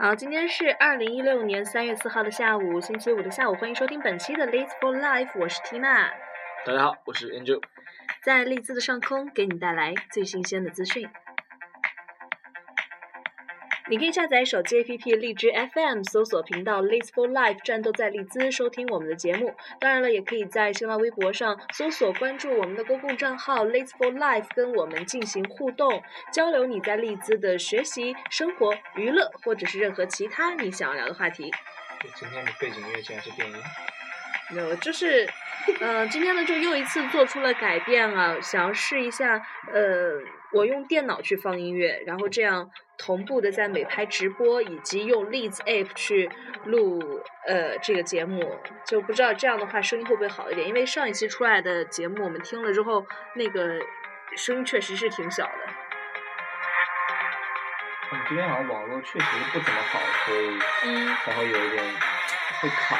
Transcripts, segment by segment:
好，今天是二零一六年三月四号的下午，星期五的下午，欢迎收听本期的《Leads for Life》，我是 Tina，大家好，我是 Angel，在利兹的上空给你带来最新鲜的资讯。你可以下载手机 APP 荔枝 FM，搜索频道 Leads for Life，战斗在利兹，收听我们的节目。当然了，也可以在新浪微博上搜索关注我们的公共账号 Leads for Life，跟我们进行互动交流。你在利兹的学习、生活、娱乐，或者是任何其他你想要聊的话题。对，今天的背景音乐竟然是电音。有，就是，呃，今天呢就又一次做出了改变啊，想要试一下，呃，我用电脑去放音乐，然后这样同步的在美拍直播，以及用 Leads App 去录呃这个节目，就不知道这样的话声音会不会好一点？因为上一期出来的节目我们听了之后，那个声音确实是挺小的。嗯，这边好像网络确实不怎么好，所以嗯，才会有一点会卡，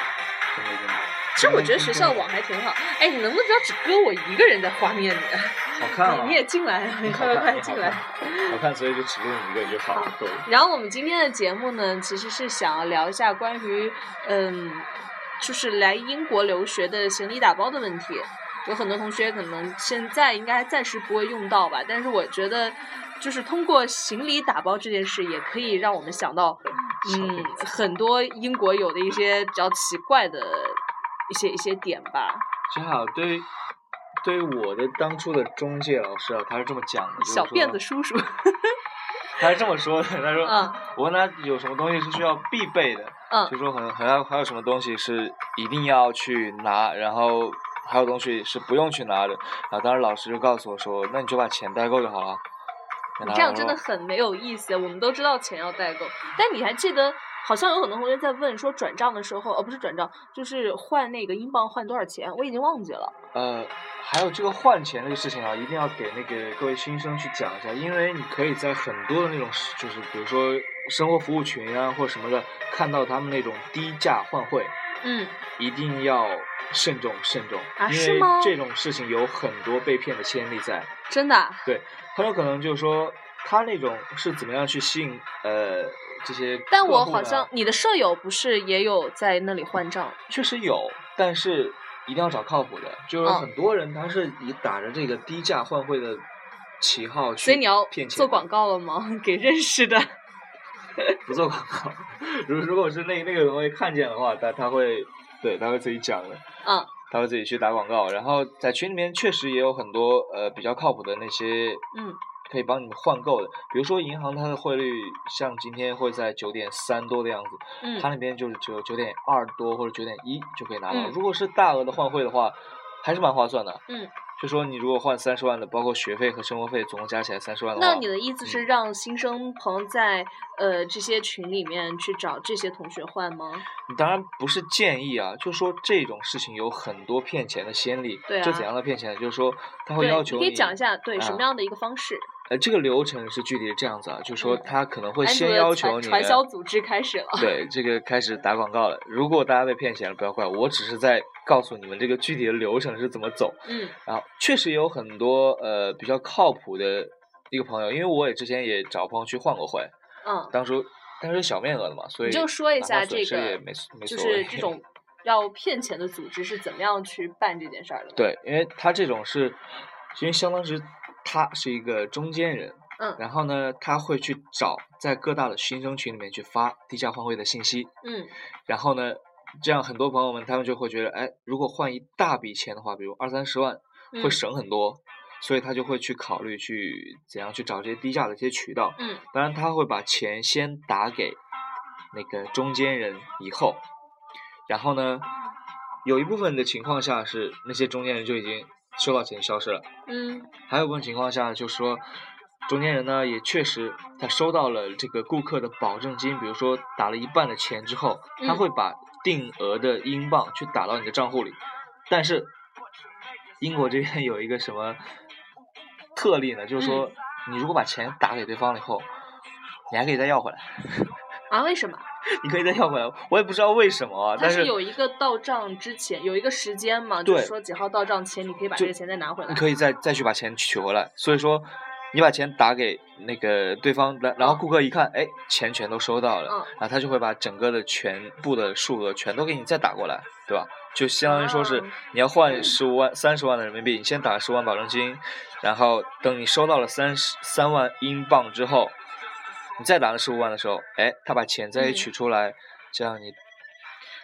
就那种。其实我觉得学校网还挺好。哎，你能不能不要只搁我一个人在画面里？好看啊！你也进来，你快快快进来。好看，所以就只用你一个就好了，够了。然后我们今天的节目呢，其实是想要聊一下关于，嗯，就是来英国留学的行李打包的问题。有很多同学可能现在应该暂时不会用到吧，但是我觉得，就是通过行李打包这件事，也可以让我们想到，嗯，很多英国有的一些比较奇怪的一些一些点吧。正好对于对于我的当初的中介老师啊，他是这么讲的，就是小辫子叔叔，他是这么说的，他说，嗯我问他有什么东西是需要必备的，嗯就说可能还有还有什么东西是一定要去拿，然后还有东西是不用去拿的。然后当时老师就告诉我说，那你就把钱带够就好了。你这样真的很没有意思。我们都知道钱要代购，但你还记得，好像有很多同学在问说转账的时候，呃，不是转账，就是换那个英镑换多少钱，我已经忘记了。呃，还有这个换钱这个事情啊，一定要给那个各位新生去讲一下，因为你可以在很多的那种，就是比如说生活服务群啊或者什么的，看到他们那种低价换汇，嗯，一定要慎重慎重，因为啊是吗这种事情有很多被骗的先例在。真的啊、对，很有可能就是说他那种是怎么样去吸引呃这些但我好像你的舍友不是也有在那里换账？确实有，但是一定要找靠谱的，就是嗯很多人他是以打着这个低价换汇的旗号去所以你要骗钱做广告了吗？给认识的。不做广告。如如果是那那个人会看见的话，他他会对他会自己讲的。嗯他会自己去打广告，然后在群里面确实也有很多呃比较靠谱的那些嗯可以帮你们换购的，比如说银行它的汇率像今天会在九点三多的样子，嗯它那边就是只有九点二多或者九点一就可以拿到。嗯如果是大额的换汇的话，还是蛮划算的。嗯，就说你如果换三十万的，包括学费和生活费总共加起来三十万的话，那你的意思是让新生朋友在呃这些群里面去找这些同学换吗？你当然不是建议啊，就说这种事情有很多骗钱的先例。对啊这怎样的骗钱呢？就是说他会，要求你可以讲一下，对什么啊样的一个方式？呃，这个流程是具体是这样子啊，就是说嗯他可能会先要求你传销组织开始了。对这个开始打广告了。如果大家被骗钱了，不要怪我，我只是在告诉你们这个具体的流程是怎么走。嗯然后确实有很多呃比较靠谱的一个朋友，因为我也之前也找朋友去换过汇，嗯，当初但是小面额的嘛，所以你就说一下这损失也个没没就是这种 要骗钱的组织是怎么样去办这件事儿的？，对，因为他这种是，因为相当于他是一个中间人，嗯。然后呢，他会去找在各大的新生群里面去发低价换汇的信息，嗯。然后呢，这样很多朋友们他们就会觉得，哎，如果换一大笔钱的话，比如二三十万，会嗯省很多，所以他就会去考虑去怎样去找这些低价的一些渠道。嗯。当然，他会把钱先打给那个中间人以后，然后呢，有一部分的情况下是那些中间人就已经收到钱消失了，嗯还有一种情况下就是说，中间人呢也确实他收到了这个顾客的保证金，比如说打了一半的钱之后，他嗯会把定额的英镑去打到你的账户里，但是英国这边有一个什么特例呢？就是说，你如果把钱打给对方了以后，你还可以再要回来，啊？为什么？你可以再要回来，我也不知道为什么啊，但是是有一个到账之前有一个时间嘛？就是说几号到账前，你可以把这个钱再拿回来你。可以再再去把钱取回来。所以说，你把钱打给那个对方，然然后顾客一看，哎，钱全都收到了，嗯然后他就会把整个的全部的数额全都给你再打过来，对吧？就相当于说是哦你要换十五万、三十万的人民币，你先打十万保证金，然后等你收到了三十三万英镑之后，你再拿了十五万的时候，哎，他把钱再取出来，这样你。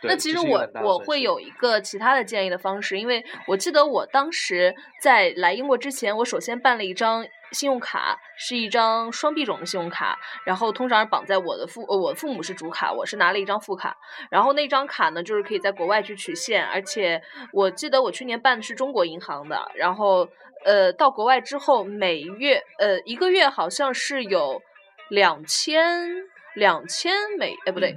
那其实我我会有一个其他的建议的方式，因为我记得我当时在来英国之前，我首先办了一张信用卡，是一张双币种的信用卡，然后通常是绑在我的父呃我父母是主卡，我是拿了一张副卡，然后那张卡呢就是可以在国外去取现，而且我记得我去年办的是中国银行的，然后呃到国外之后每月呃一个月好像是有两千两千美哎不对。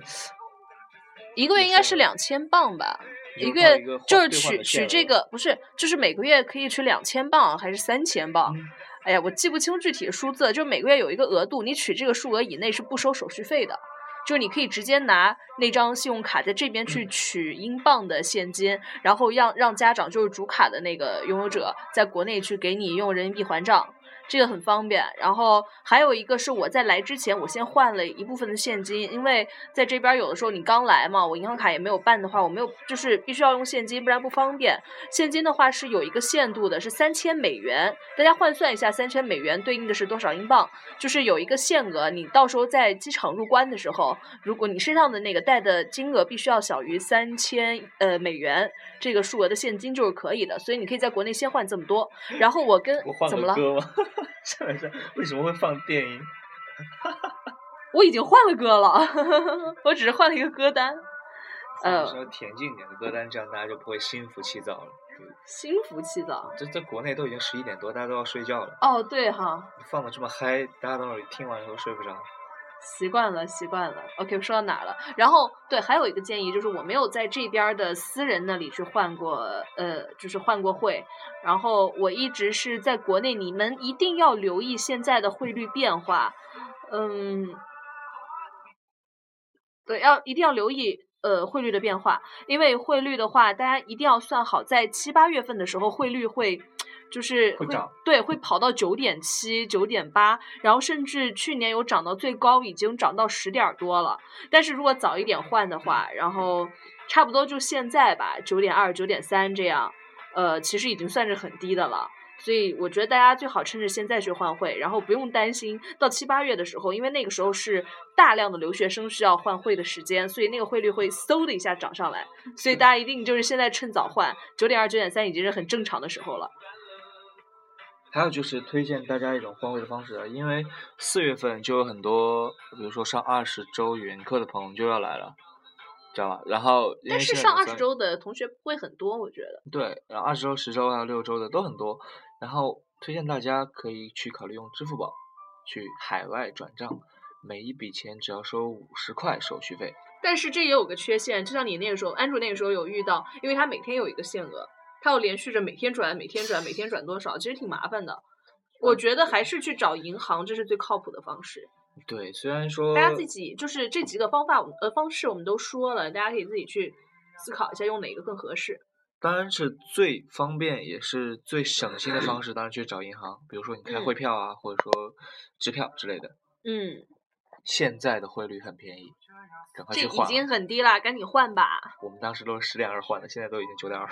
一个月应该是两千磅吧，一个月就是取取这个不是，就是每个月可以取两千磅还是三千磅？嗯哎呀，我记不清具体的数字，就是每个月有一个额度，你取这个数额以内是不收手续费的。就是你可以直接拿那张信用卡在这边去取英镑的现金，然后让让家长就是主卡的那个拥有者在国内去给你用人民币还账，这个很方便。然后还有一个是我在来之前，我先换了一部分的现金，因为在这边有的时候你刚来嘛，我银行卡也没有办的话，我没有就是必须要用现金，不然不方便。现金的话是有一个限度的，是三千美元，大家换算一下，三千美元对应的是多少英镑？就是有一个限额，你到时候在机场入关的时候，如果你身上的那个带的金额必须要小于三千呃美元这个数额的现金就是可以的，所以你可以在国内先换这么多。然后我跟怎么了？个歌吗？上来上为什么会放电音？我已经换了歌了，我只是换了一个歌单。呃稍微恬静一点的歌单，这样大家就不会心浮气躁了。对心浮气躁。这在国内都已经十一点多，大家都要睡觉了。哦，对哈，放的这么嗨，大家等会儿听完以后睡不着。习惯了，习惯了。OK，说到哪了？然后对，还有一个建议就是，我没有在这边的私人那里去换过，呃，就是换过汇。然后我一直是在国内，你们一定要留意现在的汇率变化。嗯，对，要一定要留意呃汇率的变化，因为汇率的话，大家一定要算好，在七八月份的时候，汇率会就是会涨对，会跑到九点七、九点八，然后甚至去年有涨到最高，已经涨到十点多了。但是如果早一点换的话，然后差不多就现在吧，九点二、九点三这样，呃，其实已经算是很低的了。所以我觉得大家最好趁着现在去换汇，然后不用担心到七八月的时候，因为那个时候是大量的留学生需要换汇的时间，所以那个汇率会嗖的一下涨上来。所以大家一定就是现在趁早换，九点二、九点三已经是很正常的时候了。还有就是推荐大家一种换汇的方式啊，因为四月份就有很多，比如说上二十周语言课的朋友就要来了，知道吧？然后但是上二十周的同学不会很多，我觉得。对，然后二十周、十周还有六周的都很多，然后推荐大家可以去考虑用支付宝去海外转账，每一笔钱只要收五十块手续费。但是这也有个缺陷，就像你那个时候，安卓那个时候有遇到，因为它每天有一个限额，它要连续着每天转、每天转、每天转多少，其实挺麻烦的。我觉得还是去找银行，这是最靠谱的方式。对，虽然说大家自己就是这几个方法，呃方式我们都说了，大家可以自己去思考一下，用哪个更合适。当然是最方便也是最省心的方式，当然去找银行，比如说你开汇嗯票啊，或者说支票之类的。嗯，现在的汇率很便宜，赶快这已去换啊。经很低了，赶紧换吧。我们当时都是十点二换的，现在都已经九点二。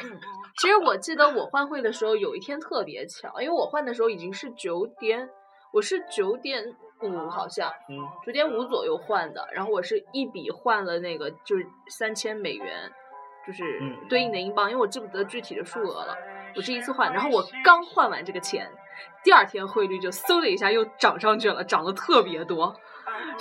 其实我记得我换汇的时候有一天特别巧，因为我换的时候已经是九点，我是九点五好像，嗯，九点五左右换的，然后我是一笔换了那个就是三千美元，就是嗯对应的英镑，因为我记不得具体的数额了，我这一次换，然后我刚换完这个钱，第二天汇率就嗖的一下又涨上去了，涨得特别多，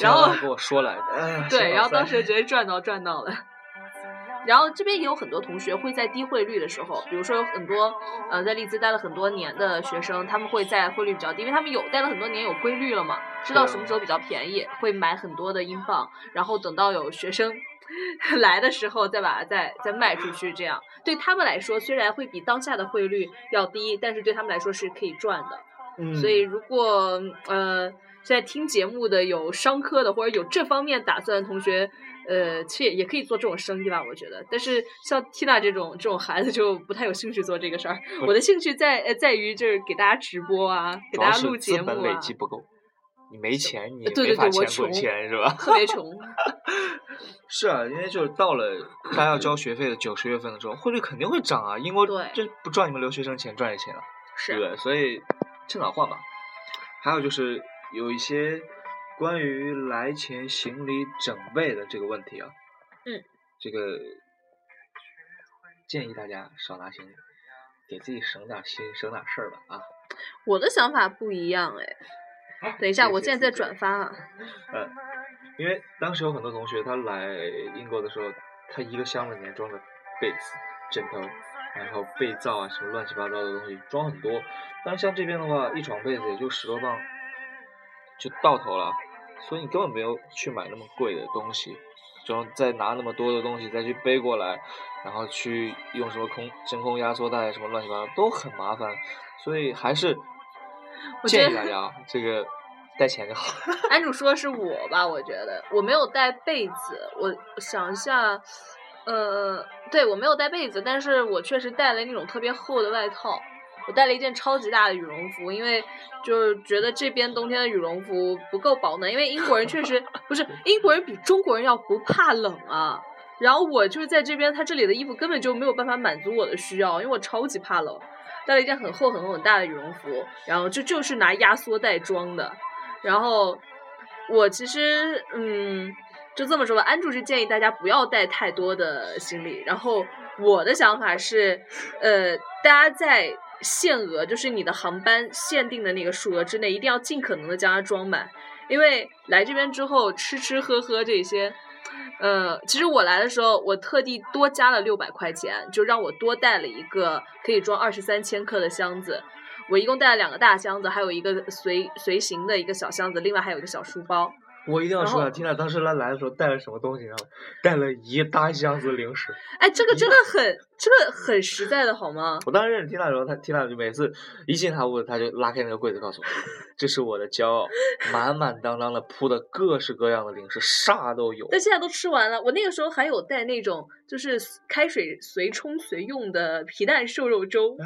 然后跟我说来着，哎对，然后当时觉直接赚到赚到了。然后这边也有很多同学会在低汇率的时候，比如说有很多呃在利兹待了很多年的学生，他们会在汇率比较低，因为他们有待了很多年有规律了嘛，知道什么时候比较便宜，会买很多的英镑，然后等到有学生 来的时候再把它再再卖出去，这样对他们来说虽然会比当下的汇率要低，但是对他们来说是可以赚的。嗯，所以如果呃现在听节目的有商科的或者有这方面打算的同学，呃，其实也也可以做这种生意吧，我觉得。但是像 Tina 这种这种孩子就不太有兴趣做这个事儿。我的兴趣在呃在于就是给大家直播啊，给大家录节目啊。资本累积不够，你没钱，你对对对，我穷，钱是吧？特别穷。是啊，因为就是到了 他要交学费的九十月份的时候，汇率肯定会涨啊。英国这不赚你们留学生钱，赚你钱了，对不对？所以趁早换吧。还有就是有一些。关于来前行李整备的这个问题啊，嗯，这个建议大家少拿行李，给自己省点心，省点事儿吧啊。我的想法不一样哎，等一下，我现在在转发啊。嗯，因为当时有很多同学他来英国的时候，他一个箱子里面装着被子、枕头，然后被罩啊什么乱七八糟的东西装很多，但是像这边的话，一床被子也就十多磅。就到头了，所以你根本没有去买那么贵的东西，然后再拿那么多的东西再去背过来，然后去用什么空真空压缩袋什么乱七八糟都很麻烦，所以还是建议大家 这个带钱就好。安主说是我吧，我觉得我没有带被子，我想一下，呃，对我没有带被子，但是我确实带了那种特别厚的外套。我带了一件超级大的羽绒服，因为就是觉得这边冬天的羽绒服不够保暖，因为英国人确实不是英国人比中国人要不怕冷啊。然后我就是在这边，他这里的衣服根本就没有办法满足我的需要，因为我超级怕冷，带了一件很厚很厚很大的羽绒服，然后就就是拿压缩袋装的。然后我其实嗯，就这么说吧，安住是建议大家不要带太多的行李。然后我的想法是，呃，大家在。限额就是你的航班限定的那个数额之内，一定要尽可能的将它装满，因为来这边之后吃吃喝喝这些，呃，其实我来的时候我特地多加了六百块钱，就让我多带了一个可以装二十三千克的箱子，我一共带了两个大箱子，还有一个随随行的一个小箱子，另外还有一个小书包。我一定要说啊，听到当时他来的时候带了什么东西，然后带了一大箱子零食。哎，这个真的很，这个很实在的好吗？我当时认识缇娜的时候，他缇娜就每次一进他屋，他就拉开那个柜子，告诉我，这是我的骄傲，满满当当的铺的各式各样的零食，啥都有。但现在都吃完了。我那个时候还有带那种，就是开水随冲随用的皮蛋瘦肉粥，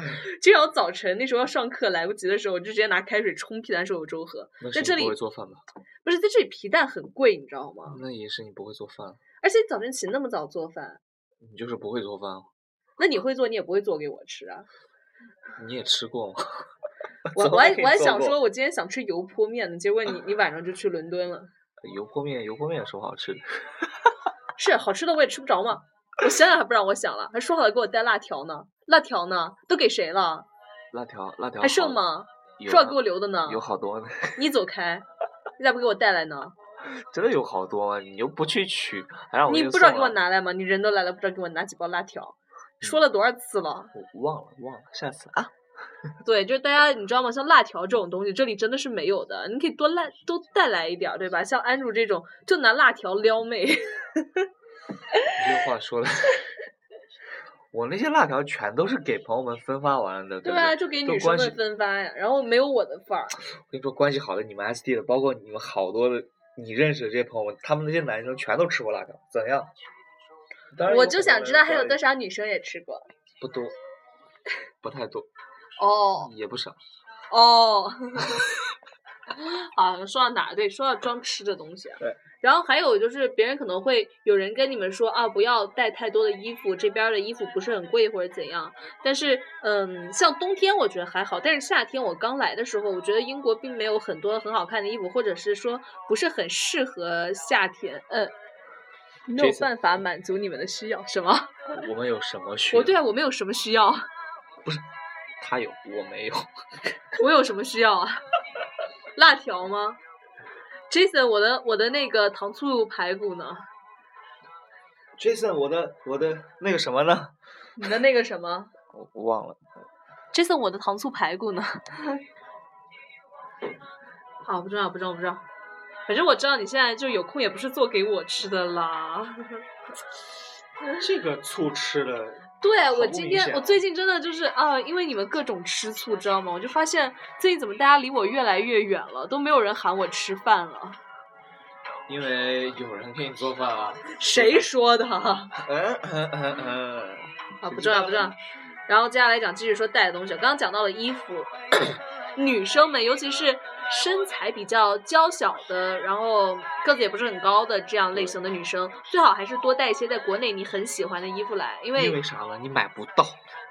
经常早晨那时候要上课来不及的时候，我就直接拿开水冲皮蛋瘦肉粥喝。在这里不会做饭吧？不是在这里，皮蛋很贵，你知道吗？那也是你不会做饭，而且你早晨起那么早做饭，你就是不会做饭。那你会做，你也不会做给我吃啊？你也吃过吗？我我还我还想说，我今天想吃油泼面呢，结果你你晚上就去伦敦了。油泼面，油泼面有什么好吃的？是好吃的，我也吃不着嘛。我想想还不让我想了，还说好了给我带辣条呢，辣条呢？都给谁了？辣条，辣条还剩吗？说好给我留的呢。有好多呢。你走开。你咋不给我带来呢？真的有好多吗？你又不去取，还让我你不知道给我拿来吗？你人都来了，不知道给我拿几包辣条？说了多少次了？我忘了，忘了，下次啊。对，就是大家，你知道吗？像辣条这种东西，这里真的是没有的。你可以多来，多带来一点，对吧？像安主这种，就拿辣条撩妹。这话说的。我那些辣条全都是给朋友们分发完的，对啊，就给女生们分发呀，然后没有我的份儿。我跟你说，关系好的你们 S D 的，包括你们好多的你认识的这些朋友们，他们那些男生全都吃过辣条，怎样？我就想知道还有多少女生也吃过。不多，不太多。哦。也不少。哦。好，说到哪？对，说到装吃的东西啊。对。然后还有就是，别人可能会有人跟你们说啊，不要带太多的衣服，这边的衣服不是很贵或者怎样。但是，嗯，像冬天我觉得还好，但是夏天我刚来的时候，我觉得英国并没有很多很好看的衣服，或者是说不是很适合夏天。嗯，没有办法满足你们的需要，什么？我们有什么需？要？我对啊，我们有什么需要？不是，他有，我没有。我有什么需要啊？辣条吗？Jason，我的我的那个糖醋排骨呢？Jason，我的我的那个什么呢？你的那个什么？我我忘了。Jason，我的糖醋排骨呢？好，不重要，不重要，不知道。反正我知道你现在就有空，也不是做给我吃的啦。这个醋吃的。对，我今天我最近真的就是啊，因为你们各种吃醋，知道吗？我就发现最近怎么大家离我越来越远了，都没有人喊我吃饭了。因为有人给你做饭啊。谁说的？嗯嗯嗯嗯。啊，不重要不重要。然后接下来讲，继续说带的东西。刚刚讲到了衣服，女生们，尤其是身材比较娇小的，然后个子也不是很高的这样类型的女生，最好还是多带一些在国内你很喜欢的衣服来，因为因为啥呢？你买不到。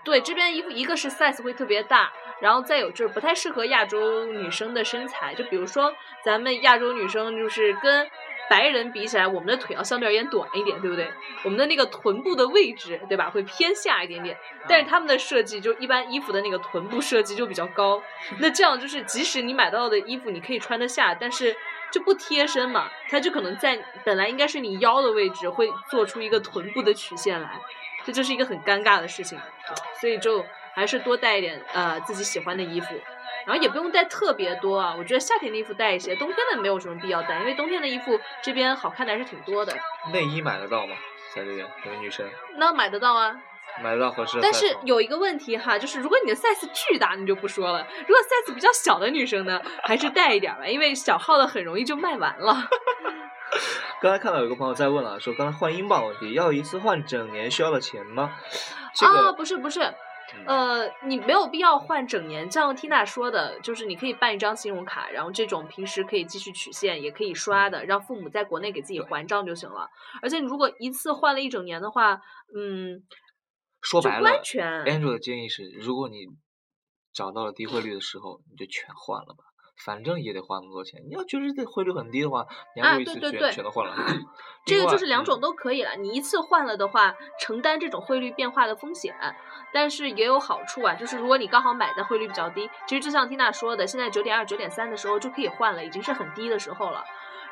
对，这边衣服一个是 size 会特别大，然后再有就是不太适合亚洲女生的身材，就比如说咱们亚洲女生就是跟。白人比起来，我们的腿要相对而言短一点，对不对？我们的那个臀部的位置，对吧？会偏下一点点。但是他们的设计就一般，衣服的那个臀部设计就比较高。那这样就是，即使你买到的衣服你可以穿得下，但是就不贴身嘛，它就可能在本来应该是你腰的位置，会做出一个臀部的曲线来，这就是一个很尴尬的事情。所以就还是多带一点呃自己喜欢的衣服。然后也不用带特别多啊，我觉得夏天的衣服带一些，冬天的没有什么必要带，因为冬天的衣服这边好看的还是挺多的。内衣买得到吗？在这边，有女生。那买得到啊。买得到合适。但是有一个问题哈，就是如果你的 size 巨大，你就不说了；如果 size 比较小的女生呢，还是带一点吧，因为小号的很容易就卖完了。刚才看到有个朋友在问了，说刚才换英镑问题，要一次换整年需要的钱吗？啊，不是不是。呃，你没有必要换整年，像 Tina 说的，就是你可以办一张信用卡，然后这种平时可以继续取现，也可以刷的，让父母在国内给自己还账就行了。而且你如果一次换了一整年的话，嗯，说白了，Andrew 的建议是，如果你找到了低汇率的时候，你就全换了吧。反正也得花那么多钱，你要觉得这汇率很低的话，你还不一次全全都换了。这个就是两种都可以了。你一次换了的话，承担这种汇率变化的风险，但是也有好处啊。就是如果你刚好买的汇率比较低，其实就像缇娜说的，现在九点二、九点三的时候就可以换了，已经是很低的时候了。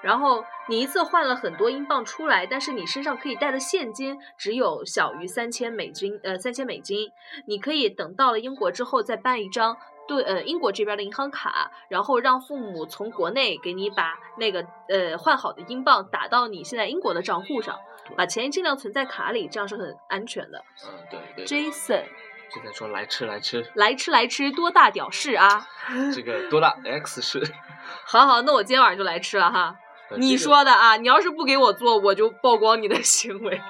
然后你一次换了很多英镑出来，但是你身上可以带的现金只有小于三千美金，呃，三千美金，你可以等到了英国之后再办一张。对，呃，英国这边的银行卡，然后让父母从国内给你把那个呃换好的英镑打到你现在英国的账户上，把钱尽量存在卡里，这样是很安全的。嗯，对对。Jason，就在说来吃来吃，来吃来吃，多大屌事啊？这个多大 X 是？好好，那我今天晚上就来吃了哈。你说的啊，你要是不给我做，我就曝光你的行为。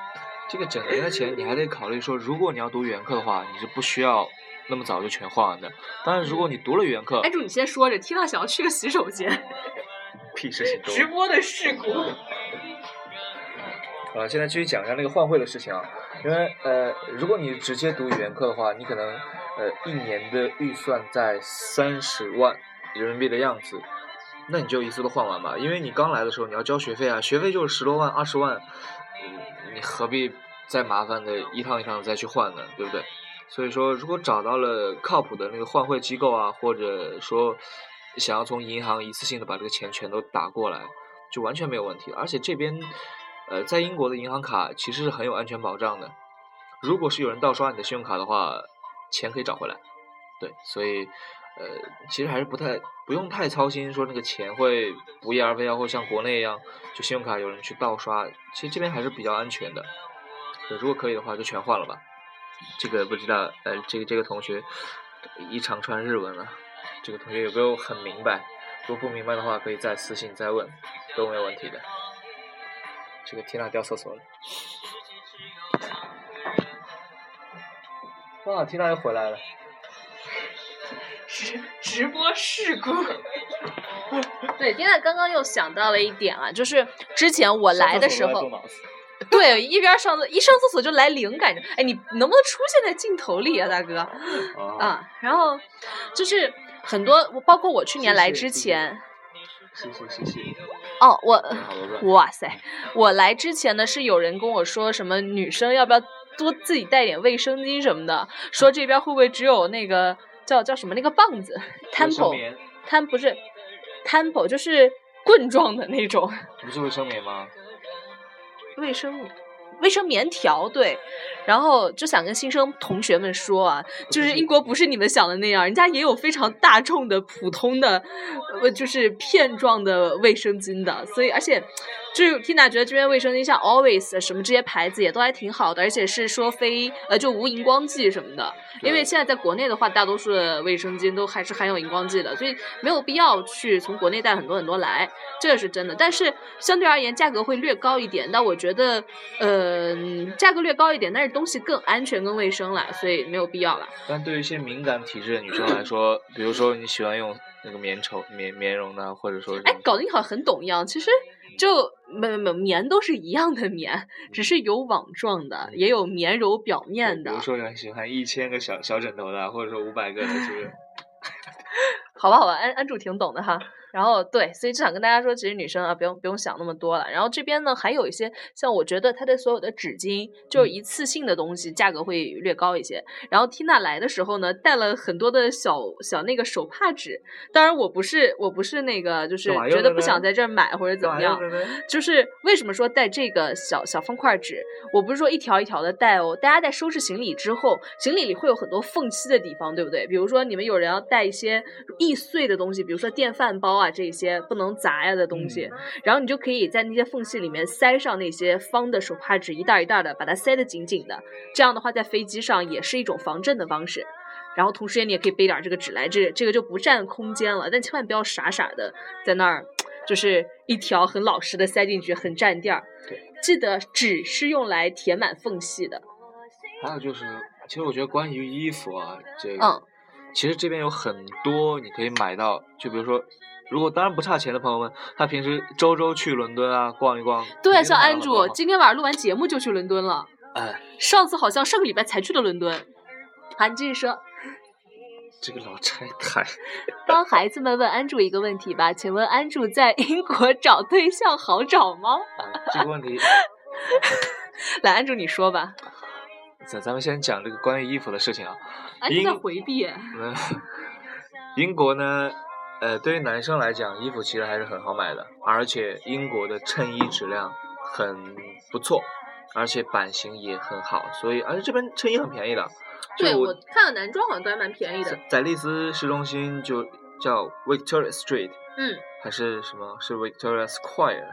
这个整年的钱，你还得考虑说，如果你要读语言课的话，你是不需要。那么早就全换完的，当然，如果你读了语言课，哎，主你先说着，听到想要去个洗手间，屁事情 直播的事故。啊，现在继续讲一下那个换汇的事情啊，因为呃，如果你直接读语言课的话，你可能呃一年的预算在三十万人民币的样子，那你就一次都换完吧，因为你刚来的时候你要交学费啊，学费就是十多万、二十万，你何必再麻烦的一趟一趟的再去换呢，对不对？所以说，如果找到了靠谱的那个换汇机构啊，或者说想要从银行一次性的把这个钱全都打过来，就完全没有问题。而且这边，呃，在英国的银行卡其实是很有安全保障的。如果是有人盗刷你的信用卡的话，钱可以找回来。对，所以呃，其实还是不太不用太操心，说那个钱会不翼而飞啊，或像国内一样，就信用卡有人去盗刷。其实这边还是比较安全的。如果可以的话，就全换了吧。这个不知道，呃，这个这个同学一长串日文了，这个同学有没有很明白？如果不明白的话，可以再私信再问，都没有问题的。这个缇娜掉厕所了，哇，缇娜又回来了。直直播事故。对，缇娜刚刚又想到了一点啊，就是之前我来的时候。对，一边上厕一上厕所就来灵感，哎，你能不能出现在镜头里啊，大哥？啊，然后就是很多，包括我去年来之前，谢谢谢谢。哦，我哇塞，我来之前呢是有人跟我说什么女生要不要多自己带点卫生巾什么的，说这边会不会只有那个叫叫什么那个棒子，temple，tem 不是 temple 就是棍状的那种，不是卫生棉吗？卫生卫生棉条，对。然后就想跟新生同学们说啊，就是英国不是你们想的那样，人家也有非常大众的、普通的，呃，就是片状的卫生巾的。所以，而且，就是 Tina 觉得这边卫生巾像 Always 什么这些牌子也都还挺好的，而且是说非呃就无荧光剂什么的。因为现在在国内的话，大多数的卫生巾都还是含有荧光剂的，所以没有必要去从国内带很多很多来，这个是真的。但是相对而言，价格会略高一点。但我觉得，呃，价格略高一点，但是东西更安全、更卫生了，所以没有必要了。但对于一些敏感体质的女生来说，比如说你喜欢用那个棉绸、棉棉绒的，或者说……哎，搞得你好像很懂一样。其实就没没棉都是一样的棉，只是有网状的，也有棉柔表面的。比如说你喜欢一千个小小枕头的，或者说五百个的，是不是？好吧，好吧，安安主挺懂的哈。然后对，所以就想跟大家说，其实女生啊，不用不用想那么多了。然后这边呢，还有一些像我觉得它的所有的纸巾，就是一次性的东西，价格会略高一些。然后缇娜来的时候呢，带了很多的小小那个手帕纸。当然，我不是我不是那个，就是觉得不想在这儿买或者怎么样。就是为什么说带这个小小方块纸？我不是说一条一条的带哦。大家在收拾行李之后，行李里会有很多缝隙的地方，对不对？比如说你们有人要带一些易碎的东西，比如说电饭煲啊。这些不能砸呀的东西，然后你就可以在那些缝隙里面塞上那些方的手帕纸，一袋一袋的把它塞得紧紧的。这样的话，在飞机上也是一种防震的方式。然后同时，你也可以背点这个纸来，这这个就不占空间了。但千万不要傻傻的在那儿，就是一条很老实的塞进去，很占地儿。对，记得纸是用来填满缝隙的。还有就是，其实我觉得关于衣服啊，这个，嗯，其实这边有很多你可以买到，就比如说。如果当然不差钱的朋友们，他平时周周去伦敦啊逛一逛。对，像安主今天晚上录完节目就去伦敦了。哎，上次好像上个礼拜才去的伦敦。好，你继续说。这个老拆台。帮孩子们问安主一个问题吧，请问安主在英国找对象好找吗？这个问题。来，安主你说吧。咱咱们先讲这个关于衣服的事情啊。安主在回避。英国呢？呃，对于男生来讲，衣服其实还是很好买的，而且英国的衬衣质量很不错，而且版型也很好，所以而且这边衬衣很便宜的。对我看了男装好像都还蛮便宜的。在利兹市中心就叫 Victoria Street，嗯，还是什么？是 Victoria Square，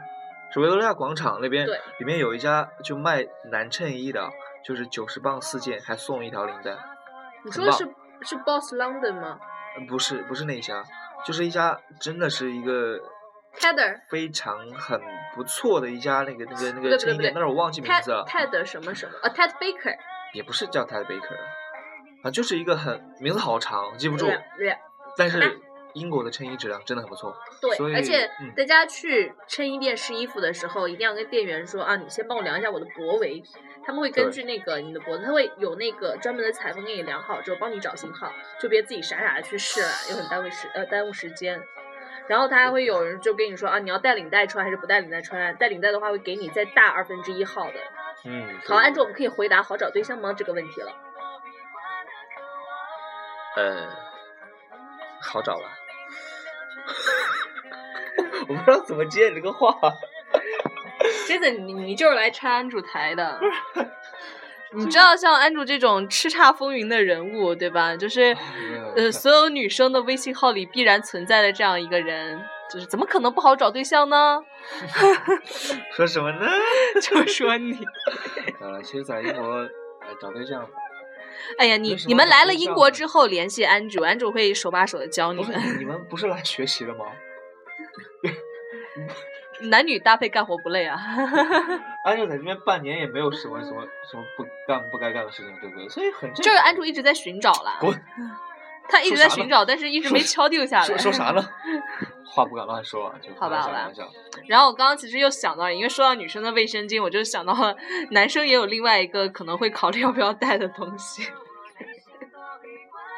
是维多利亚广场那边，里面有一家就卖男衬衣的，就是九十磅四件，还送一条领带。你说的是是 Boss London 吗？不是，不是那家。就是一家，真的是一个非常很不错的一家那个那个那个衬衣店，但是我忘记名字了。Ted 什么什么？啊，Ted Baker。也不是叫 Ted Baker，啊，就是一个很名字好长，记不住。但是英国的衬衣质量真的很不错。对，而且大家去衬衣店试衣服的时候，一定要跟店员说啊，你先帮我量一下我的脖围。他们会根据那个你的脖子，他会有那个专门的裁缝给你量好之后，帮你找型号，就别自己傻傻的去试了，又很耽误时呃耽误时间。然后他还会有人就跟你说啊，你要带领带穿还是不带领带穿？带领带的话会给你再大二分之一号的。嗯。好，安卓我们可以回答好找对象吗这个问题了。呃，好找了。我不知道怎么接你这个话。真的，你你就是来拆安主台的。你知道像安主这种叱咤风云的人物，对吧？就是呃，所有女生的微信号里必然存在的这样一个人，就是怎么可能不好找对象呢？说什么呢？就说你。呃，其实，在英国找对象。哎呀，你你们来了英国之后联系安主，安主会手把手的教你们。你们不是来学习的吗？男女搭配干活不累啊！安主在这边半年也没有什么什么什么不干不该干的事情，对不对？所以很就是安主一直在寻找啦。滚！他一直在寻找，但是一直没敲定下来。说说啥呢？话不敢乱说，就好吧好吧。然后我刚刚其实又想到，因为说到女生的卫生巾，我就想到了男生也有另外一个可能会考虑要不要带的东西。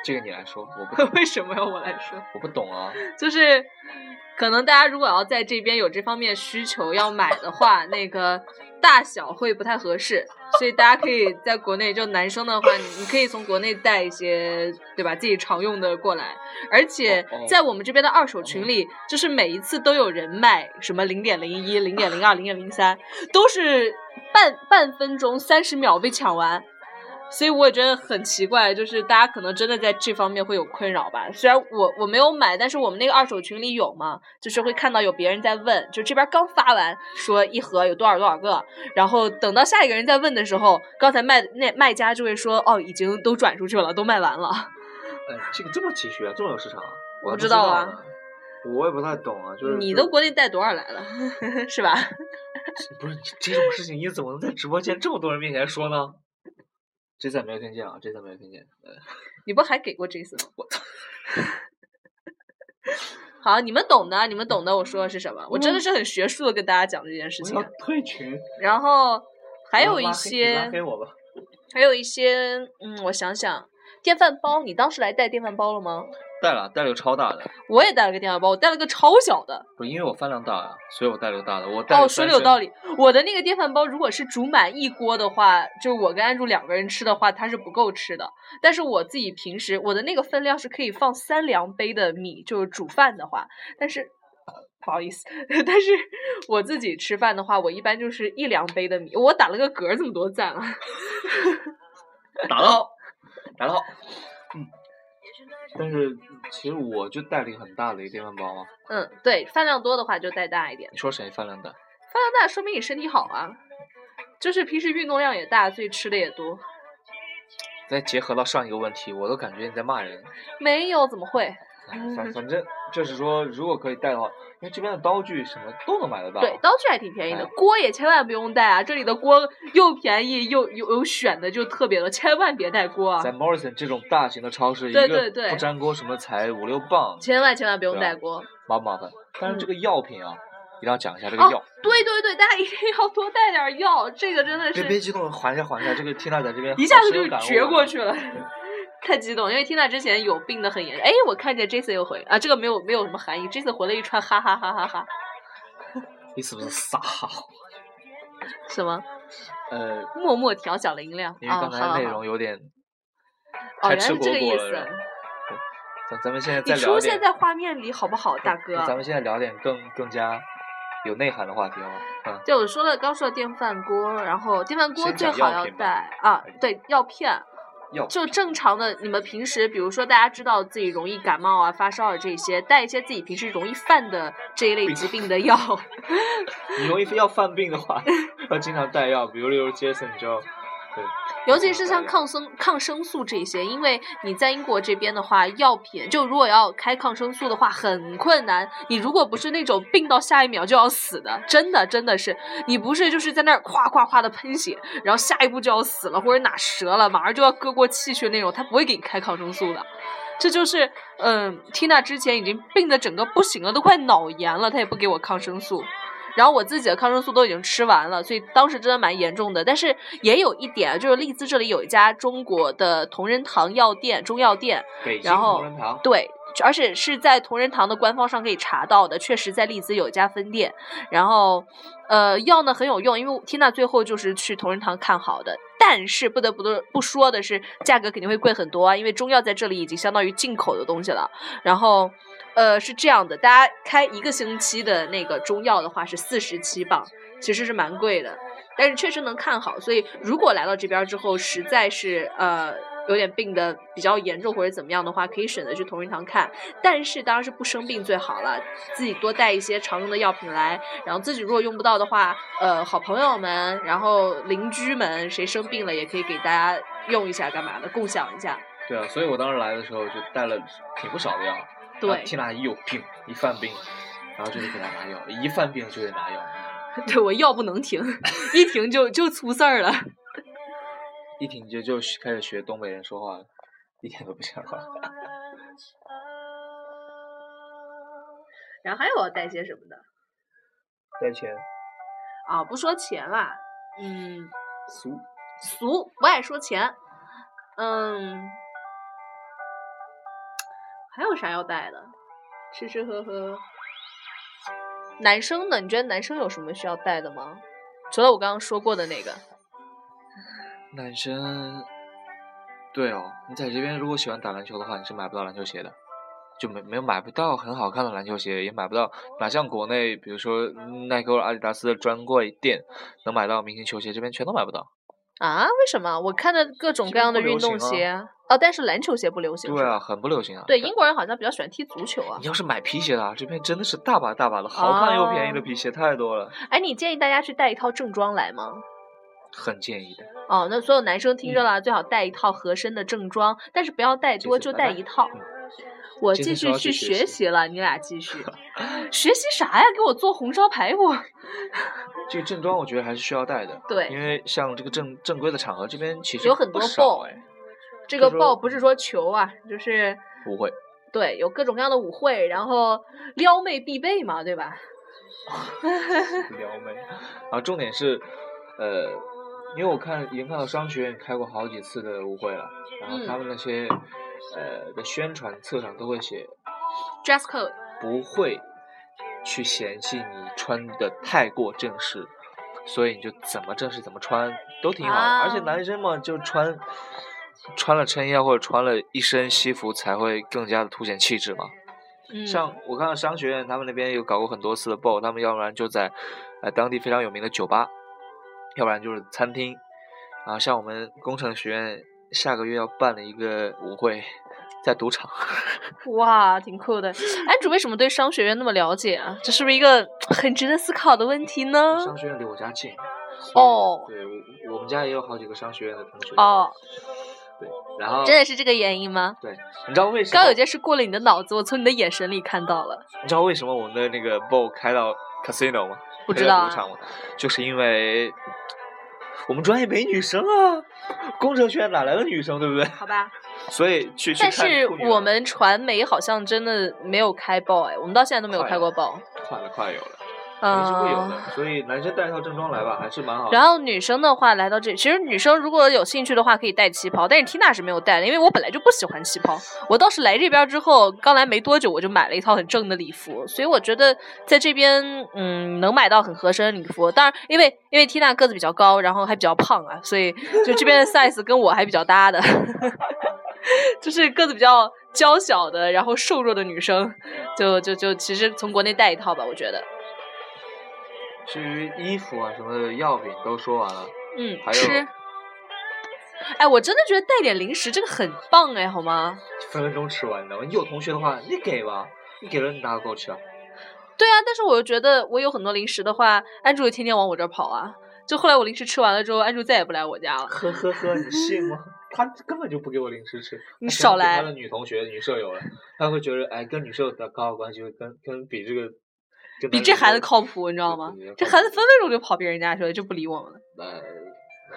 这个你来说，我不 为什么要我来说？我不懂啊。就是。可能大家如果要在这边有这方面需求要买的话，那个大小会不太合适，所以大家可以在国内，就男生的话，你可以从国内带一些，对吧？自己常用的过来。而且在我们这边的二手群里，就是每一次都有人卖什么零点零一、零点零二、零点零三，都是半半分钟、三十秒被抢完。所以我也觉得很奇怪，就是大家可能真的在这方面会有困扰吧。虽然我我没有买，但是我们那个二手群里有嘛，就是会看到有别人在问，就这边刚发完说一盒有多少多少个，然后等到下一个人在问的时候，刚才卖那卖家就会说哦，已经都转出去了，都卖完了。哎，这个这么急需啊，这么有市场啊？我不知道啊，我也不太懂啊，就是你都国内带多少来了，是吧？不是这种事情，你怎么能在直播间这么多人面前说呢？这次没有听见啊，这次没有听见。你不还给过这次吗？我操！好，你们懂的，你们懂的，我说的是什么？我真的是很学术的跟大家讲这件事情。退群。然后还有一些，给我吧。还有一些，嗯，我想想，电饭煲，你当时来带电饭煲了吗？带了，带了个超大的。我也带了个电饭煲，我带了个超小的。不，因为我饭量大呀，所以我带了个大的。我带哦，说的有道理。我的那个电饭煲，如果是煮满一锅的话，就我跟安住两个人吃的话，它是不够吃的。但是我自己平时我的那个分量是可以放三两杯的米，就是煮饭的话。但是不好意思，但是我自己吃饭的话，我一般就是一两杯的米。我打了个嗝，这么多赞啊！打得好，打得好。嗯。但是其实我就带了一个很大的一个电饭煲啊。嗯，对，饭量多的话就带大一点。你说谁饭量大？饭量大说明你身体好啊，就是平时运动量也大，所以吃的也多。再结合到上一个问题，我都感觉你在骂人。没有，怎么会？反反正就是说，如果可以带的话，因为这边的刀具什么都能买得到。对，刀具还挺便宜的，锅也千万不用带啊！这里的锅又便宜又有有选的，就特别的，千万别带锅啊！在 Morrison 这种大型的超市，对对对，不粘锅什么才五六磅，千万千万不用带锅，麻不麻烦？但是这个药品啊，一定要讲一下这个药。对对对，大家一定要多带点药，这个真的是。别别激动，缓一下缓一下，这个 Tina 在这边一下子就绝过去了。太激动，因为缇娜之前有病的很严重。哎，我看见 Jason 又回啊，这个没有没有什么含义。Jason 回了一串哈哈哈哈哈。你是不是傻？什么？呃，默默调小了音量。因为刚才内容有点哦，原来是这个意思。咱咱们现在再聊你出现在画面里好不好，大哥？咱们现在聊点更更加有内涵的话题好吗？嗯。就我说了，刚说的电饭锅，然后电饭锅最好要带啊，对，药片。就正常的，你们平时比如说大家知道自己容易感冒啊、发烧啊这些，带一些自己平时容易犯的这一类疾病的药。你容易要犯病的话，要经常带药，比如例如杰森就。尤其是像抗生抗生素这些，因为你在英国这边的话，药品就如果要开抗生素的话很困难。你如果不是那种病到下一秒就要死的，真的真的是你不是就是在那儿夸夸夸的喷血，然后下一步就要死了，或者哪折了，马上就要割过气血那种，他不会给你开抗生素的。这就是嗯，Tina 之前已经病的整个不行了，都快脑炎了，他也不给我抗生素。然后我自己的抗生素都已经吃完了，所以当时真的蛮严重的。但是也有一点，就是利兹这里有一家中国的同仁堂药店，中药店。然后对，而且是在同仁堂的官方上可以查到的，确实在利兹有一家分店。然后，呃，药呢很有用，因为缇娜最后就是去同仁堂看好的。但是不得不的不说的是，价格肯定会贵很多啊，因为中药在这里已经相当于进口的东西了。然后。呃，是这样的，大家开一个星期的那个中药的话是四十七磅，其实是蛮贵的，但是确实能看好。所以如果来到这边之后，实在是呃有点病的比较严重或者怎么样的话，可以选择去同仁堂看。但是当然是不生病最好了，自己多带一些常用的药品来。然后自己如果用不到的话，呃，好朋友们，然后邻居们，谁生病了也可以给大家用一下，干嘛的，共享一下。对啊，所以我当时来的时候就带了挺不少的药。对，缇娜一有病，一犯病，然后就得给他拿药，一犯病就得拿药。对我药不能停，一停就就出事儿了。一停就就开始学东北人说话了，一点都不像话。然后还有要带些什么的？带钱。啊，不说钱啦，嗯。俗。俗，不爱说钱。嗯。还有啥要带的？吃吃喝喝，男生的？你觉得男生有什么需要带的吗？除了我刚刚说过的那个，男生，对哦，你在这边如果喜欢打篮球的话，你是买不到篮球鞋的，就没没有买不到很好看的篮球鞋，也买不到，哪像国内，比如说耐克、阿迪达斯的专柜店能买到明星球鞋，这边全都买不到。啊？为什么？我看的各种各样的运动鞋啊，哦，但是篮球鞋不流行。对啊，很不流行啊。对，英国人好像比较喜欢踢足球啊。你要是买皮鞋的，这边真的是大把大把的好看又便宜的皮鞋太多了。哎，你建议大家去带一套正装来吗？很建议的。哦，那所有男生听着了，最好带一套合身的正装，但是不要带多，就带一套。我继续去学习了，你俩继续 学习啥呀？给我做红烧排骨。这个正装我觉得还是需要带的，对，因为像这个正正规的场合，这边其实有很多爆哎。这个爆不是说球啊，就是舞会。对，有各种各样的舞会，然后撩妹必备嘛，对吧？撩妹，啊，重点是，呃，因为我看已经看到商学院开过好几次的舞会了，然后他们那些呃的宣传册上都会写，dress code，不会。去嫌弃你穿的太过正式，所以你就怎么正式怎么穿都挺好的。而且男生嘛，就穿穿了衬衣或者穿了一身西服才会更加的凸显气质嘛。像我看到商学院他们那边有搞过很多次的 ball，他们要不然就在呃当地非常有名的酒吧，要不然就是餐厅。啊，像我们工程学院下个月要办了一个舞会。在赌场，哇，挺酷的。安主为什么对商学院那么了解啊？这是不是一个很值得思考的问题呢？商学院离我家近。哦。对，我们家也有好几个商学院的同学。哦。对，然后。真的是这个原因吗？对，你知道为什么？刚有件事过了你的脑子，我从你的眼神里看到了。你知道为什么我们的那个 ball 开到 casino 吗？不知道。就是因为我们专业没女生啊，工程学院哪来的女生，对不对？好吧。所以去，但是我们传媒好像真的没有开爆哎，我们到现在都没有开过爆。快了，快有了，肯定是会有的。所以男生带一套正装来吧，还是蛮好。然后女生的话来到这，其实女生如果有兴趣的话，可以带旗袍。但是 Tina 是没有带的，因为我本来就不喜欢旗袍。我倒是来这边之后，刚来没多久，我就买了一套很正的礼服。所以我觉得在这边，嗯，能买到很合身的礼服。当然，因为因为 Tina 个子比较高，然后还比较胖啊，所以就这边的 size 跟我还比较搭的。就是个子比较娇小的，然后瘦弱的女生，就就就其实从国内带一套吧，我觉得。至于衣服啊什么的药品都说完了，嗯，还吃。哎，我真的觉得带点零食这个很棒哎，好吗？分分钟吃完，你知道吗？你有同学的话，你给吧，你给了你拿个够吃啊？对啊，但是我又觉得我有很多零食的话，安住天天往我这儿跑啊。就后来我零食吃完了之后，安住再也不来我家了。呵呵呵，你信吗？他根本就不给我零食吃。你少来。他的女同学、女舍友了，他会觉得哎，跟女舍友的搞好关系，跟跟比这个，比这孩子靠谱，你知道吗？这孩子分分钟就跑别人家去了，就不理我们了。呃，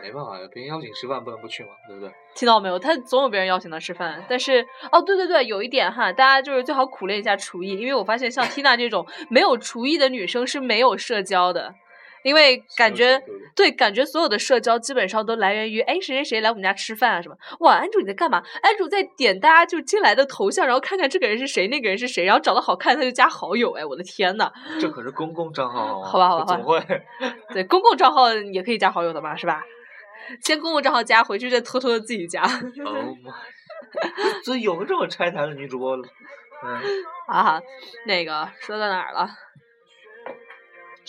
没办法呀，别人邀请吃饭不能不去嘛，对不对？听到没有？他总有别人邀请他吃饭，但是哦，对对对，有一点哈，大家就是最好苦练一下厨艺，因为我发现像缇娜这种没有厨艺的女生是没有社交的。因为感觉对，感觉所有的社交基本上都来源于哎谁谁谁来我们家吃饭啊什么哇安主你在干嘛？安主在点大家就进来的头像，然后看看这个人是谁，那个人是谁，然后长得好看他就加好友哎我的天呐！这可是公共账号好吧好吧，怎么会？对，公共账号也可以加好友的嘛是吧？先公共账号加，回去再偷偷的自己加。Oh my！这有这么拆台的女主播？嗯 啊，那个说到哪儿了？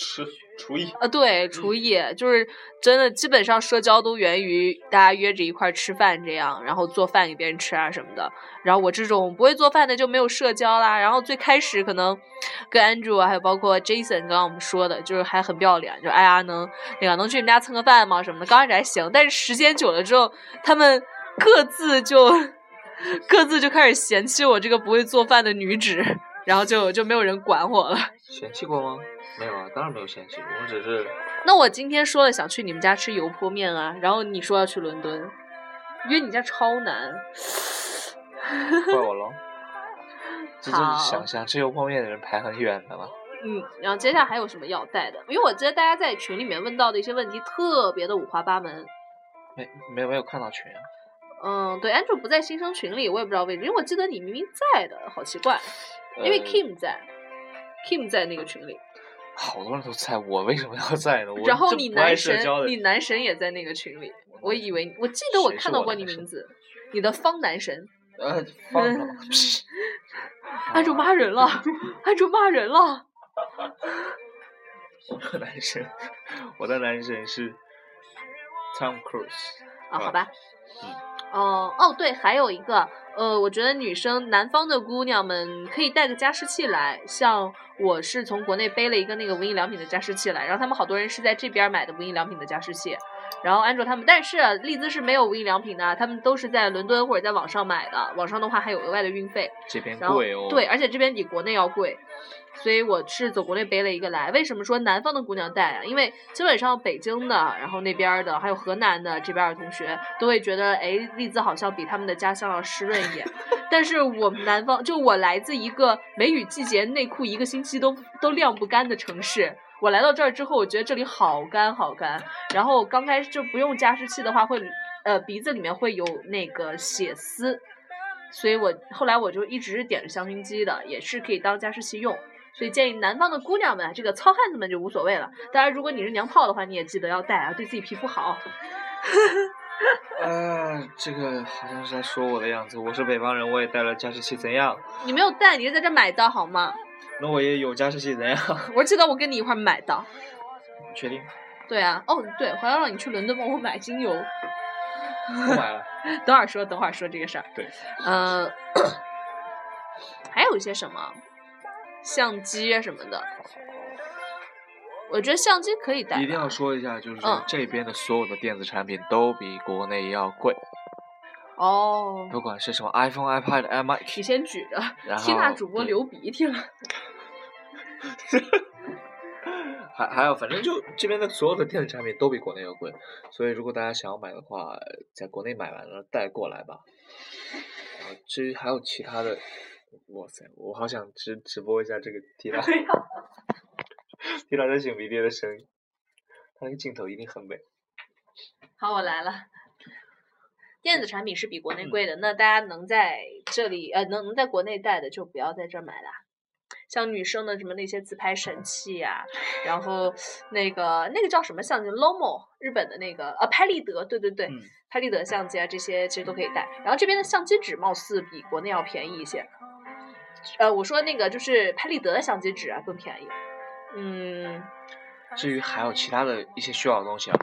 吃。厨艺啊，对，厨艺就是真的，基本上社交都源于大家约着一块吃饭这样，然后做饭给别人吃啊什么的。然后我这种不会做饭的就没有社交啦。然后最开始可能跟 Andrew 还有包括 Jason 刚刚我们说的，就是还很不要脸，就哎呀能那个能去你们家蹭个饭吗什么的。刚开始还行，但是时间久了之后，他们各自就 各自就开始嫌弃我这个不会做饭的女子，然后就就没有人管我了。嫌弃过吗？没有啊，当然没有嫌弃，我们只是。那我今天说了想去你们家吃油泼面啊，然后你说要去伦敦，约你家超难。怪我喽。这就是想想吃油泼面的人排很远的嘛。嗯，然后接下来还有什么要带的？因为我记得大家在群里面问到的一些问题特别的五花八门。没没有没有看到群啊。嗯，对，Andrew 不在新生群里，我也不知道为什么，因为我记得你明明在的，好奇怪。因为 Kim 在，Kim 在那个群里。好多人都在，我为什么要在呢？我然后你男神，你男神也在那个群里，我以为我记得我看到过你名字，你的方男神，呃，方了，按住骂人了，按住骂人了。我的男神，我的男神是 Tom Cruise。啊，好啊吧。嗯哦哦，对，还有一个，呃，我觉得女生南方的姑娘们可以带个加湿器来，像我是从国内背了一个那个无印良品的加湿器来，然后他们好多人是在这边买的无印良品的加湿器，然后安卓他们，但是啊丽兹是没有无印良品的，他们都是在伦敦或者在网上买的，网上的话还有额外的运费，这边然后贵哦。对，，而且这边比国内要贵，所以我是走国内背了一个来。为什么说南方的姑娘带啊？因为基本上北京的，然后那边的，还有河南的这边的同学都会觉得，哎，利兹好像比他们的家乡要湿润一点。但是我们南方，就我来自一个梅雨季节内裤一个星期都都晾不干的城市。我来到这儿之后，我觉得这里好干好干。然后刚开始就不用加湿器的话，会呃鼻子里面会有那个血丝，所以我后来我就一直是点着香薰机的，也是可以当加湿器用。所以建议南方的姑娘们，这个糙汉子们就无所谓了。当然，如果你是娘炮的话，你也记得要带啊，对自己皮肤好。呃，这个好像是在说我的样子。我是北方人，我也带了加湿器，怎样？你没有带，你是在这买的好吗？那我也有加湿器，怎样？我记得我跟你一块儿买的。你确定？对啊，哦对，还要让你去伦敦帮我买精油。不买了。等会儿说，等会儿说这个事儿。对，呃，还有一些什么相机啊什么的，我觉得相机可以带。一定要说一下，就是嗯这边的所有的电子产品都比国内要贵，哦。不管是什么 iPhone、iPad、你 iMac，先举着，然缇娜后对主播流鼻涕了。还还有，反正就这边的所有的电子产品都比国内要贵，所以如果大家想要买的话，在国内买完了带过来吧。然后至于还有其他的，哇塞，我好想直直播一下这个 T 娜 T 娜在擤鼻涕的声音，它那个镜头一定很美。好，我来了。电子产品是比国内嗯贵的，那大家能在这里呃能能在国内带的就不要在这儿买啦。像女生的什么那些自拍神器呀、然后那个那个叫什么相机，Lomo，日本的那个呃拍立得，对对对，嗯拍立得相机啊这些其实都可以带。然后这边的相机纸貌似比国内要便宜一些。呃，我说那个就是拍立得的相机纸啊更便宜。嗯，至于还有其他的一些需要的东西啊，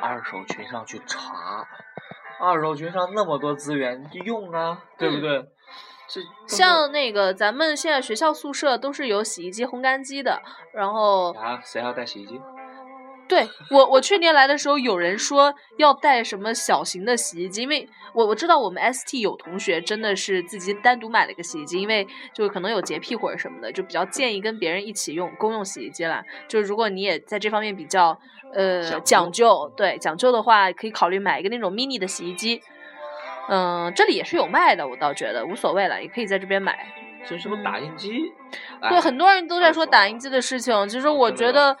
二手群上去查，二手群上那么多资源用啊，对不对？这像那个咱们现在学校宿舍都是有洗衣机、烘干机的，然后啊，谁还要带洗衣机？对我我去年来的时候，有人说要带什么小型的洗衣机，因为我我知道我们 ST 有同学真的是自己单独买了一个洗衣机，因为就可能有洁癖或者什么的，就比较建议跟别人一起用公用洗衣机啦。就是如果你也在这方面比较呃讲讲究，对讲究的话，可以考虑买一个那种 mini 的洗衣机。嗯，这里也是有卖的，我倒觉得无所谓了，也可以在这边买。就什么打印机？对，哎很多人都在说打印机的事情，其实我觉得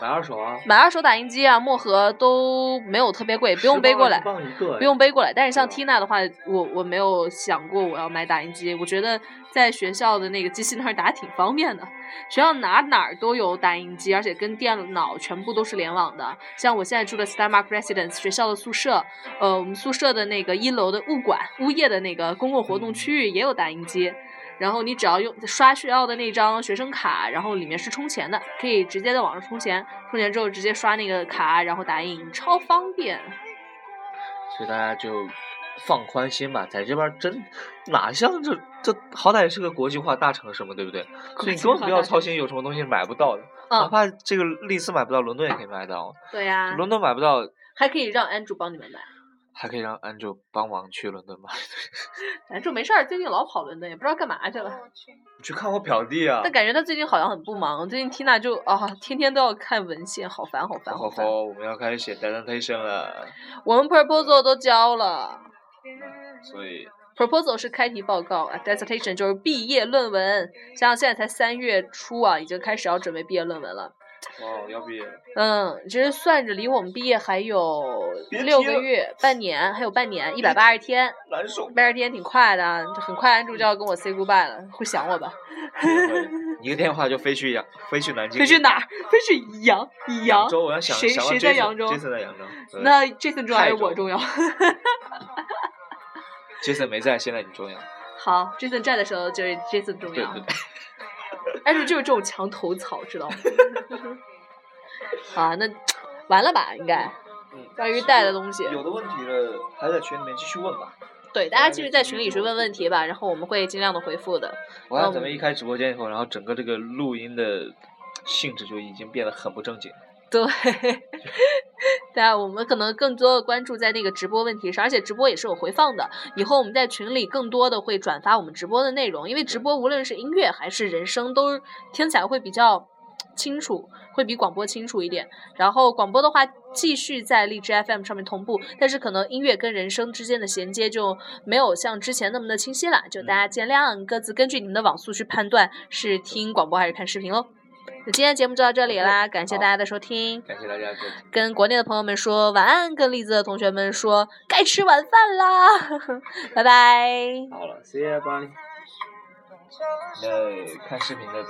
买二手啊，买二手打印机啊、墨盒都没有特别贵，不用背过来。10磅一个，不用背过来，但是像对 Tina 的话，我我没有想过我要买打印机。我觉得在学校的那个机器那儿打挺方便的，学校哪哪儿都有打印机，而且跟电脑全部都是联网的。像我现在住的 Starmark Residence 学校的宿舍，呃，我们宿舍的那个一楼的物管、物业的那个公共活动区域也有打印机。然后你只要用刷学校的那张学生卡，然后里面是充钱的，可以直接在网上充钱，充钱之后直接刷那个卡，然后打印，超方便。所以大家就放宽心吧，在这边儿真哪像这这好歹是个国际化大城市嘛，对不对？所以你根本不要操心有什么东西买不到的，哪嗯，怕这个丽思买不到，伦敦也可以买到，对呀、伦敦买不到。还可以让 Andrew 帮你们买。还可以让 Andrew 帮忙去伦敦吗，Andrew 没事儿，最近老跑伦敦，也不知道干嘛去了。你去看我表弟啊！但感觉他最近好像很不忙。最近 Tina 就啊，天天都要看文献，好烦，好烦，好好，我们要开始写 presentation 了，我们 proposal 都交了所以，proposal 是开题报告啊，dissertation 就是毕业论文。想想现在才三月初啊，已经开始要准备毕业论文了。哦，要毕业了。嗯，其实算着离我们毕业还有六个月、半年，还有半年，一百八十天，难受。八十天挺快的啊，就很快安住就要跟我 say goodbye 了，会想我吧？一个电话就飞去扬，飞去南京。飞去哪儿？飞去扬扬扬州，我要想谁想谁在扬州 Jason 在扬州。那 Jason 重要还是我重要？Jason 没在，现在你重要。好，Jason 在的时候就是 Jason 重要对对。对。但是就是这种墙头草，知道吗？好啊，那完了吧？应该嗯关于带的东西，有的问题了，还在群里面继续问吧。对大家继续在群里去问问题吧，然后我们会尽量的回复的。我看咱们一开直播间以后，然后整个这个录音的性质就已经变得很不正经。对，对啊，我们可能更多的关注在那个直播问题上，而且直播也是有回放的。以后我们在群里更多的会转发我们直播的内容，因为直播无论是音乐还是人声，都听起来会比较清楚，会比广播清楚一点。然后广播的话，继续在荔枝 FM 上面同步，但是可能音乐跟人声之间的衔接就没有像之前那么的清晰了，就大家见谅，各自根据你们的网速去判断是听广播还是看视频喽。那今天节目就到这里啦，感谢大家的收听。感谢大家的跟国内的朋友们说晚安，跟栗子的同学们说该吃晚饭啦，拜拜。好了，See you，bye。那看视频的。